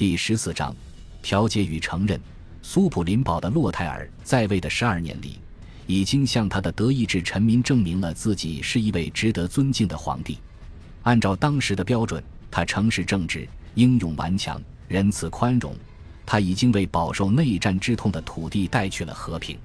第十四章，调解与承认。苏普林堡的洛泰尔在位的十二年里，已经向他的德意志臣民证明了自己是一位值得尊敬的皇帝。按照当时的标准，他诚实正直、英勇顽强、仁慈宽容。他已经为饱受内战之痛的土地带去了和平。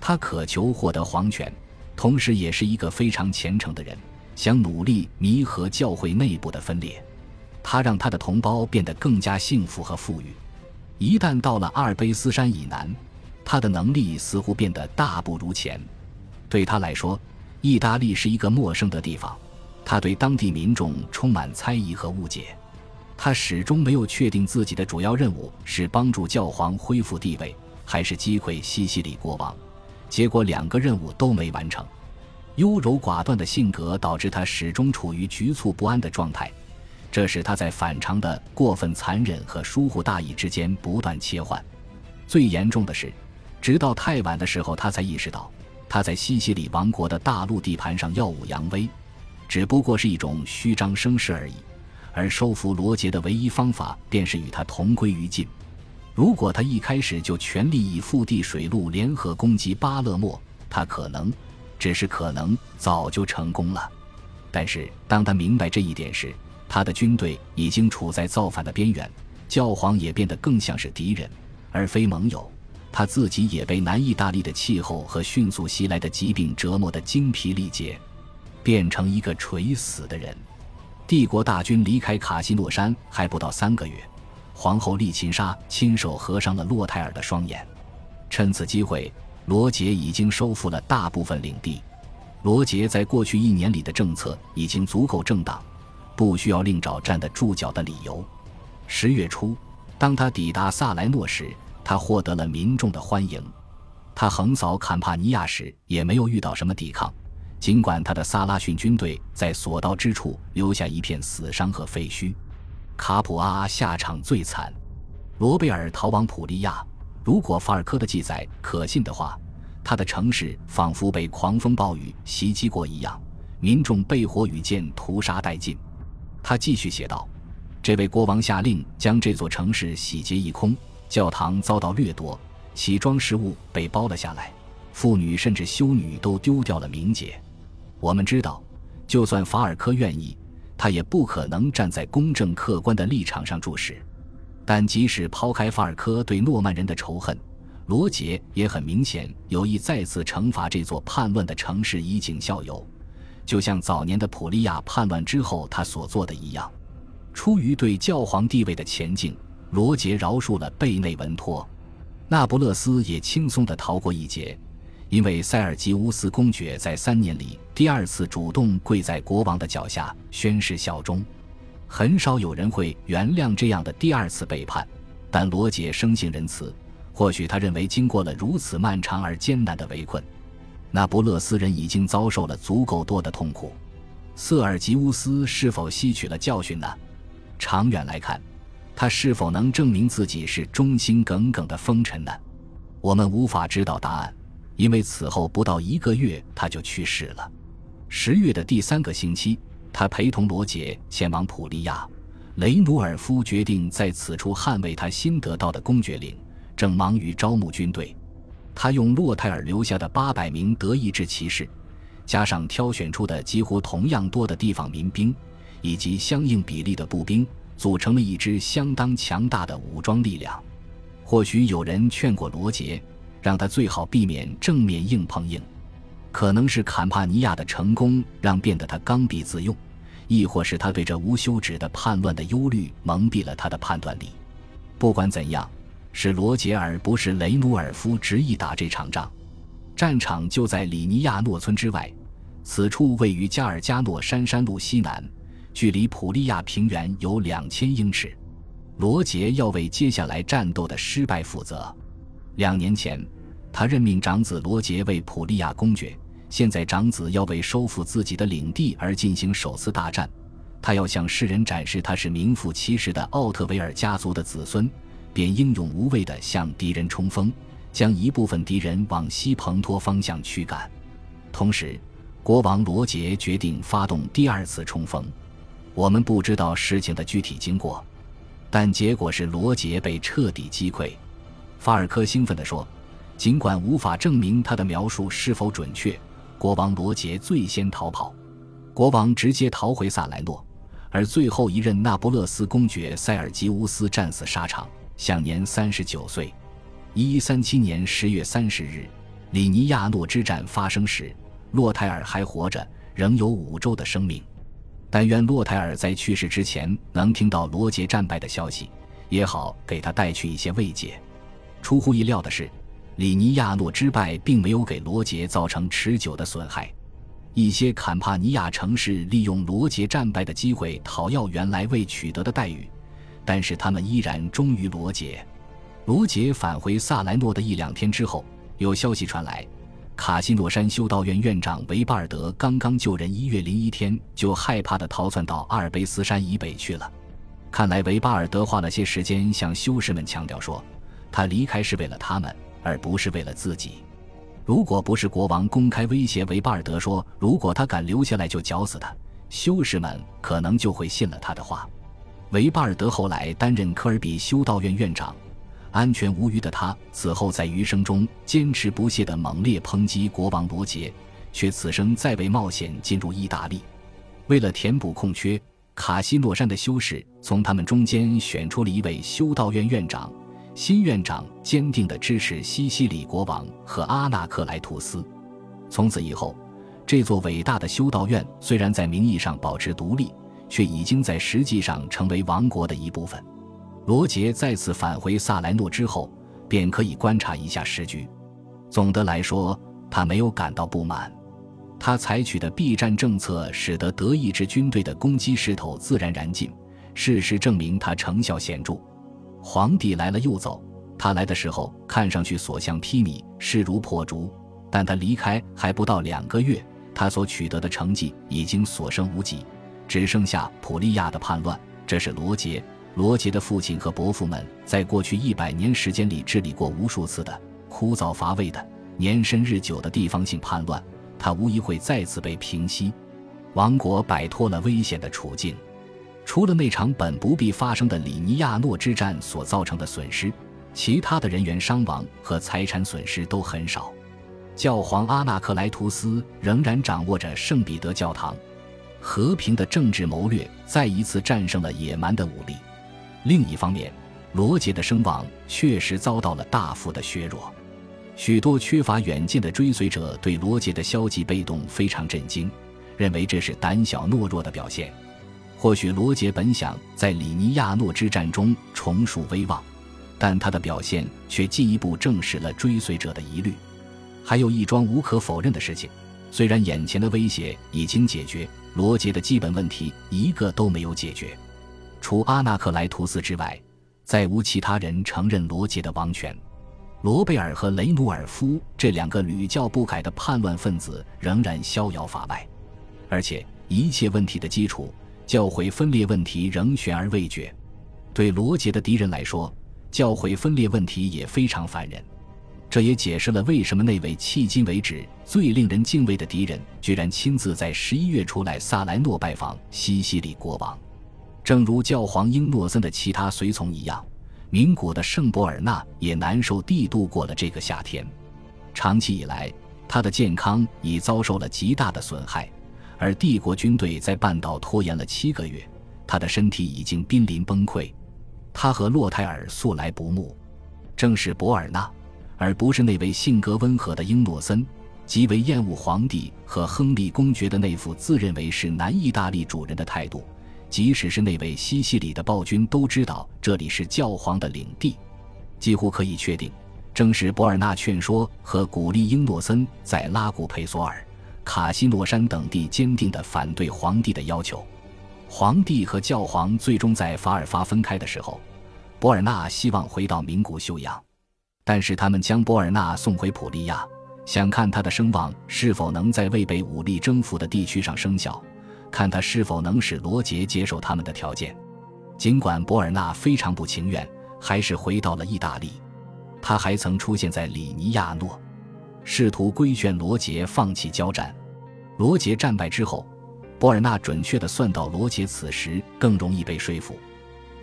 他渴求获得皇权，同时也是一个非常虔诚的人，想努力弥合教会内部的分裂。他让他的同胞变得更加幸福和富裕。一旦到了阿尔卑斯山以南，他的能力似乎变得大不如前。对他来说，意大利是一个陌生的地方，他对当地民众充满猜疑和误解。他始终没有确定自己的主要任务是帮助教皇恢复地位，还是击溃西西里国王。结果，两个任务都没完成。优柔寡断的性格导致他始终处于局促不安的状态。这使他在反常的过分残忍和疏忽大意之间不断切换。最严重的是，直到太晚的时候，他才意识到他在西西里王国的大陆地盘上耀武扬威，只不过是一种虚张声势而已。而收服罗杰的唯一方法，便是与他同归于尽。如果他一开始就全力以腹地水陆联合攻击巴勒莫，他可能，只是可能早就成功了。但是当他明白这一点时，他的军队已经处在造反的边缘，教皇也变得更像是敌人而非盟友。他自己也被南意大利的气候和迅速袭来的疾病折磨得精疲力竭，变成一个垂死的人。帝国大军离开卡西诺山还不到三个月，皇后利琴莎亲手合上了洛泰尔的双眼。趁此机会，罗杰已经收复了大部分领地。罗杰在过去一年里的政策已经足够正当。不需要另找站得住脚的理由。十月初，当他抵达萨莱诺时，他获得了民众的欢迎。他横扫坎帕尼亚时，也没有遇到什么抵抗，尽管他的萨拉逊军队在所到之处留下一片死伤和废墟。卡普阿阿下场最惨，罗贝尔逃往普利亚。如果法尔科的记载可信的话，他的城市仿佛被狂风暴雨袭击过一样，民众被火与箭屠杀殆尽。他继续写道：“这位国王下令将这座城市洗劫一空，教堂遭到掠夺，其装饰物被包了下来，妇女甚至修女都丢掉了名节。我们知道，就算法尔科愿意，他也不可能站在公正客观的立场上注视。但即使抛开法尔科对诺曼人的仇恨，罗杰也很明显有意再次惩罚这座叛乱的城市，以儆效尤。”就像早年的普利亚叛乱之后他所做的一样，出于对教皇地位的前进，罗杰饶恕了贝内文托，那不勒斯也轻松地逃过一劫，因为塞尔吉乌斯公爵在三年里第二次主动跪在国王的脚下宣誓效忠。很少有人会原谅这样的第二次背叛，但罗杰生性仁慈，或许他认为经过了如此漫长而艰难的围困。那不勒斯人已经遭受了足够多的痛苦，瑟尔吉乌斯是否吸取了教训呢？长远来看，他是否能证明自己是忠心耿耿的封臣呢？我们无法知道答案，因为此后不到一个月他就去世了。十月的第三个星期，他陪同罗杰前往普利亚，雷努尔夫决定在此处捍卫他新得到的公爵领，正忙于招募军队。他用洛泰尔留下的八百名德意志骑士，加上挑选出的几乎同样多的地方民兵，以及相应比例的步兵，组成了一支相当强大的武装力量。或许有人劝过罗杰，让他最好避免正面硬碰硬。可能是坎帕尼亚的成功让变得他刚愎自用，亦或是他对这无休止的叛乱的忧虑蒙蔽了他的判断力。不管怎样。是罗杰尔，不是雷努尔夫执意打这场仗。战场就在里尼亚诺村之外，此处位于加尔加诺山山路西南，距离普利亚平原有两千英尺。罗杰要为接下来战斗的失败负责。两年前，他任命长子罗杰为普利亚公爵，现在长子要为收复自己的领地而进行首次大战。他要向世人展示他是名副其实的奥特维尔家族的子孙。便英勇无畏地向敌人冲锋，将一部分敌人往西蓬托方向驱赶。同时，国王罗杰决定发动第二次冲锋。我们不知道事情的具体经过，但结果是罗杰被彻底击溃。法尔科兴奋地说：“尽管无法证明他的描述是否准确，国王罗杰最先逃跑，国王直接逃回萨莱诺，而最后一任那不勒斯公爵塞尔吉乌斯战死沙场，享年三十九岁。一三七年十月三十日，里尼亚诺之战发生时，洛泰尔还活着，仍有五周的生命。但愿洛泰尔在去世之前能听到罗杰战败的消息，也好给他带去一些慰藉。”出乎意料的是，里尼亚诺之败并没有给罗杰造成持久的损害。一些坎帕尼亚城市利用罗杰战败的机会讨要原来未取得的待遇，但是他们依然忠于罗杰。罗杰返回萨莱诺的一两天之后，有消息传来，卡西诺山修道院院长维巴尔德刚刚就任一月零一天，就害怕地逃窜到阿尔卑斯山以北去了。看来维巴尔德花了些时间向修士们强调说。他离开是为了他们，而不是为了自己。如果不是国王公开威胁维巴尔德说，如果他敢留下来就绞死他，修士们可能就会信了他的话。维巴尔德后来担任科尔比修道院院长，安全无虞的他此后在余生中坚持不懈地猛烈抨击国王罗杰，却此生再未冒险进入意大利。为了填补空缺，卡西诺山的修士从他们中间选出了一位修道院院长。新院长坚定地支持西西里国王和阿纳克莱图斯。从此以后，这座伟大的修道院虽然在名义上保持独立，却已经在实际上成为王国的一部分。罗杰再次返回萨莱诺之后，便可以观察一下时局。总的来说，他没有感到不满。他采取的避战政策使得德意志军队的攻击势头自然燃尽。事实证明，他成效显著。皇帝来了又走，他来的时候看上去所向披靡，势如破竹；但他离开还不到两个月，他所取得的成绩已经所剩无几，只剩下普利亚的叛乱。这是罗杰、罗杰的父亲和伯父们在过去一百年时间里治理过无数次的枯燥乏味的、年深日久的地方性叛乱，他无疑会再次被平息，王国摆脱了危险的处境。除了那场本不必发生的里尼亚诺之战所造成的损失，其他的人员伤亡和财产损失都很少。教皇阿纳克莱图斯仍然掌握着圣彼得教堂，和平的政治谋略再一次战胜了野蛮的武力。另一方面，罗杰的声望确实遭到了大幅的削弱，许多缺乏远见的追随者对罗杰的消极被动非常震惊，认为这是胆小懦弱的表现。或许罗杰本想在里尼亚诺之战中重树威望，但他的表现却进一步证实了追随者的疑虑。还有一桩无可否认的事情：虽然眼前的威胁已经解决，罗杰的基本问题一个都没有解决。除阿纳克莱图斯之外，再无其他人承认罗杰的王权。罗贝尔和雷努尔夫这两个屡教不改的叛乱分子仍然逍遥法外，而且一切问题的基础。教会分裂问题仍悬而未决，对罗杰的敌人来说，教会分裂问题也非常烦人。这也解释了为什么那位迄今为止最令人敬畏的敌人，居然亲自在十一月出来萨莱诺拜访西西里国王。正如教皇英诺森的其他随从一样，名古的圣博尔纳也难受地度过了这个夏天。长期以来，他的健康已遭受了极大的损害。而帝国军队在半岛拖延了七个月，他的身体已经濒临崩溃。他和洛泰尔素来不睦，正是博尔纳，而不是那位性格温和的英诺森，极为厌恶皇帝和亨利公爵的那副自认为是南意大利主人的态度。即使是那位西西里的暴君都知道这里是教皇的领地，几乎可以确定，正是博尔纳劝说和鼓励英诺森在拉古佩索尔。卡西诺山等地坚定地反对皇帝的要求，皇帝和教皇最终在法尔发分开的时候，博尔纳希望回到名古休养，但是他们将博尔纳送回普利亚，想看他的声望是否能在未被武力征服的地区上生效，看他是否能使罗杰接受他们的条件。尽管博尔纳非常不情愿，还是回到了意大利。他还曾出现在里尼亚诺。试图规劝罗杰放弃交战，罗杰战败之后，博尔纳准确地算到罗杰此时更容易被说服。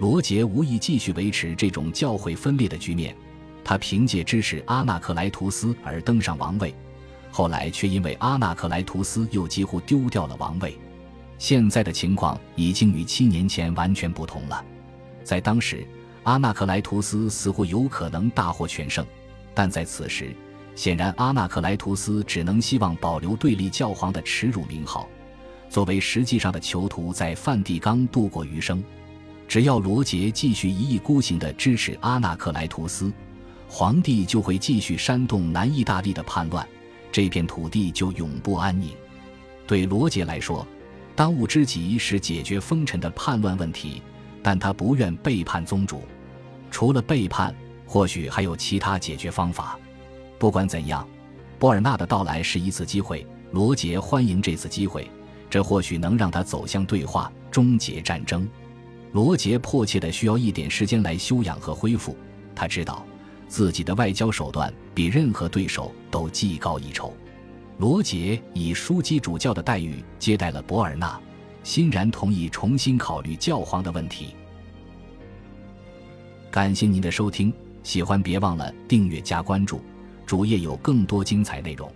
罗杰无意继续维持这种教会分裂的局面，他凭借支持阿纳克莱图斯而登上王位，后来却因为阿纳克莱图斯又几乎丢掉了王位。现在的情况已经与七年前完全不同了。在当时，阿纳克莱图斯似乎有可能大获全胜，但在此时，显然阿纳克莱图斯只能希望保留对立教皇的耻辱名号，作为实际上的囚徒，在梵蒂冈度过余生。只要罗杰继续一意孤行地支持阿纳克莱图斯，皇帝就会继续煽动南意大利的叛乱，这片土地就永不安宁。对罗杰来说，当务之急是解决封尘的叛乱问题，但他不愿背叛宗主。除了背叛，或许还有其他解决方法。不管怎样，博尔纳的到来是一次机会，罗杰欢迎这次机会，这或许能让他走向对话，终结战争。罗杰迫切的需要一点时间来休养和恢复。他知道自己的外交手段比任何对手都技高一筹。罗杰以枢机主教的待遇接待了博尔纳，欣然同意重新考虑教皇的问题。感谢您的收听，喜欢别忘了订阅加关注，主页有更多精彩内容。